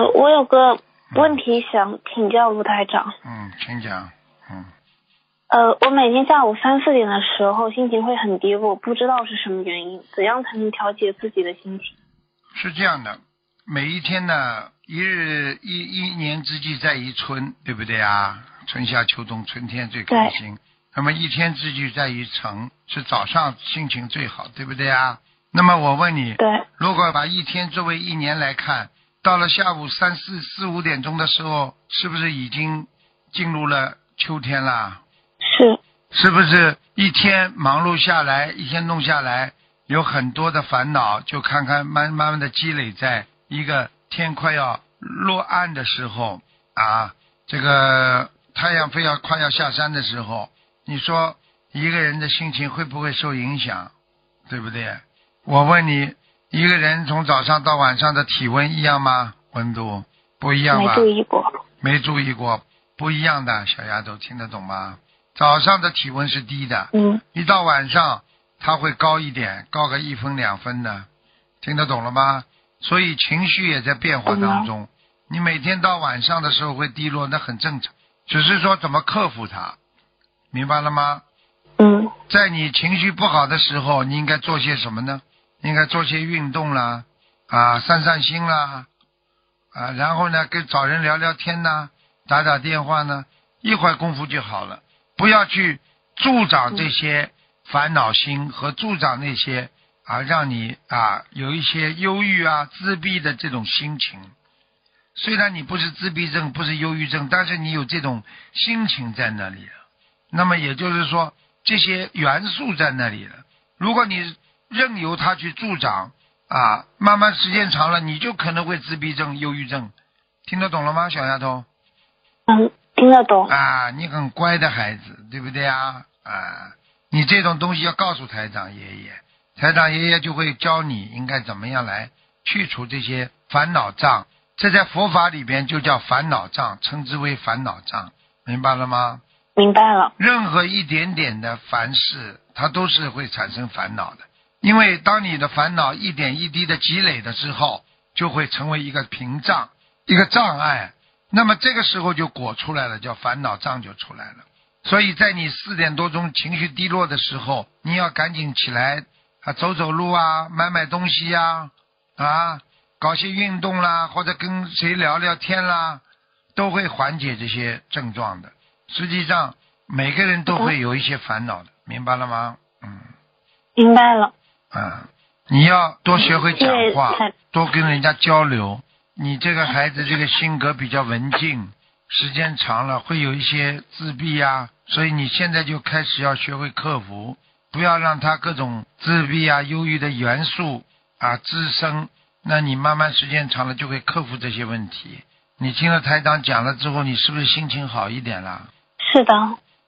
呃，我有个问题想请教卢台长。嗯，请讲。嗯，呃，我每天下午三四点的时候心情会很低落，不知道是什么原因，怎样才能调节自己的心情？是这样的，每一天呢，一日一一年之计在于春，对不对啊？春夏秋冬，春天最开心。那么一天之计在于晨，是早上心情最好，对不对啊？那么我问你，对，如果把一天作为一年来看，到了下午三四四五点钟的时候，是不是已经进入了秋天啦？是，是不是一天忙碌下来，一天弄下来，有很多的烦恼，就看看慢慢慢的积累，在一个天快要落暗的时候啊，这个太阳非要快要下山的时候，你说一个人的心情会不会受影响？对不对？我问你，一个人从早上到晚上的体温一样吗？温度不一样吧？没注意过。没注意过，不一样的，小丫头听得懂吗？早上的体温是低的，嗯，一到晚上它会高一点，高个一分两分的，听得懂了吗？所以情绪也在变化当中。你每天到晚上的时候会低落，那很正常，只是说怎么克服它，明白了吗？嗯，在你情绪不好的时候，你应该做些什么呢？应该做些运动啦，啊，散散心啦，啊，然后呢，跟找人聊聊天呐，打打电话呢，一会儿功夫就好了。不要去助长这些烦恼心和助长那些啊，让你啊有一些忧郁啊、自闭的这种心情。虽然你不是自闭症，不是忧郁症，但是你有这种心情在那里了。那么也就是说，这些元素在那里了。如果你任由它去助长啊，慢慢时间长了，你就可能会自闭症、忧郁症。听得懂了吗，小丫头？嗯，听得懂。啊，你很乖的孩子，对不对啊？啊，你这种东西要告诉台长爷爷，台长爷爷就会教你应该怎么样来去除这些烦恼障。这在佛法里边就叫烦恼障，称之为烦恼障，明白了吗？明白了。任何一点点的凡事，它都是会产生烦恼的。因为当你的烦恼一点一滴的积累的之后，就会成为一个屏障，一个障碍。那么这个时候就果出来了，叫烦恼障就出来了。所以在你四点多钟情绪低落的时候，你要赶紧起来啊，走走路啊，买买东西呀，啊，搞些运动啦，或者跟谁聊聊天啦，都会缓解这些症状的。实际上，每个人都会有一些烦恼的，明白了吗？嗯。明白了。嗯，你要多学会讲话，多跟人家交流。你这个孩子这个性格比较文静，时间长了会有一些自闭呀，所以你现在就开始要学会克服，不要让他各种自闭啊、忧郁的元素啊滋生。那你慢慢时间长了就会克服这些问题。你听了台长讲了之后，你是不是心情好一点了？是的。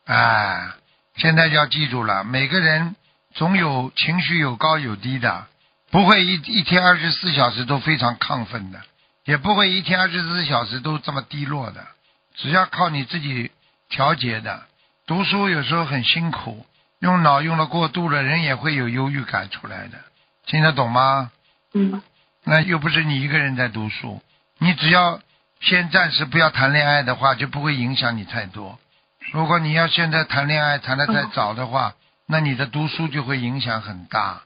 哎，现在要记住了，每个人。总有情绪有高有低的，不会一一天二十四小时都非常亢奋的，也不会一天二十四小时都这么低落的。只要靠你自己调节的。读书有时候很辛苦，用脑用的过度了，人也会有忧郁感出来的。听得懂吗？嗯。那又不是你一个人在读书，你只要先暂时不要谈恋爱的话，就不会影响你太多。如果你要现在谈恋爱谈的太早的话，那你的读书就会影响很大，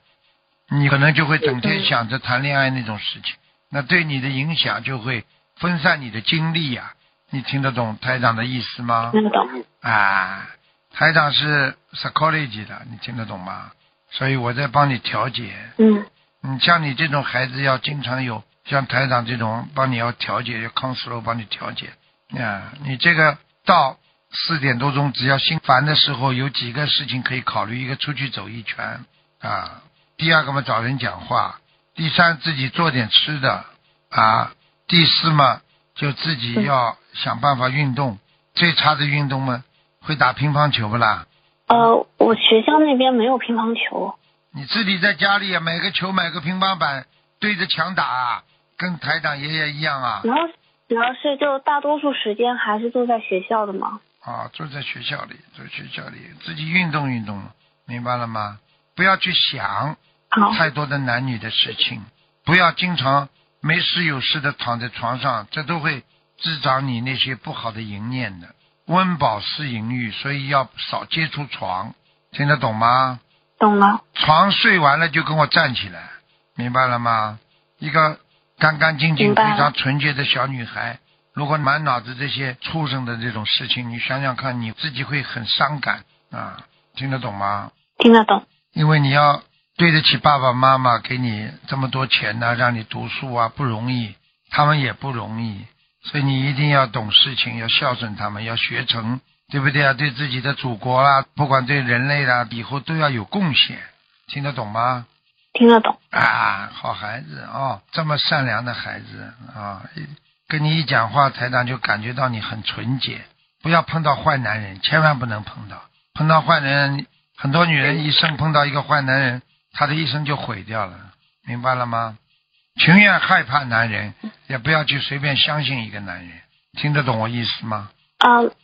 你可能就会整天想着谈恋爱那种事情，那对你的影响就会分散你的精力呀。你听得懂台长的意思吗？听得懂。啊，台长是 psychology 的，你听得懂吗？所以我在帮你调节。嗯。你像你这种孩子要经常有像台长这种帮你要调节，要 counselor 帮你调节。啊，你这个到。四点多钟，只要心烦的时候，有几个事情可以考虑：一个出去走一圈啊，第二个嘛找人讲话，第三自己做点吃的啊，第四嘛就自己要想办法运动。最差的运动嘛，会打乒乓球不啦？呃，我学校那边没有乒乓球。你自己在家里买个球，买个乒乓板，对着墙打，跟台长爷爷一样啊。主要主要是就大多数时间还是坐在学校的嘛。啊，坐在学校里，在学校里自己运动运动，明白了吗？不要去想太多的男女的事情，不要经常没事有事的躺在床上，这都会滋长你那些不好的淫念的。温饱思淫欲，所以要少接触床，听得懂吗？懂了。床睡完了就跟我站起来，明白了吗？一个干干净净、非常纯洁的小女孩，如果满脑子这些畜生的这种事情，你想想看，你自己会很伤感啊！听得懂吗？听得懂。因为你要对得起爸爸妈妈给你这么多钱呢，让你读书啊，不容易，他们也不容易。所以你一定要懂事情，要孝顺他们，要学成，对不对啊？对自己的祖国啦，不管对人类啦，以后都要有贡献，听得懂吗？听得懂。啊，好孩子哦，这么善良的孩子啊，跟你一讲话，台长就感觉到你很纯洁。不要碰到坏男人，千万不能碰到。碰到坏人，很多女人一生碰到一个坏男人，她的一生就毁掉了，明白了吗？情愿害怕男人，也不要去随便相信一个男人，听得懂我意思吗？嗯，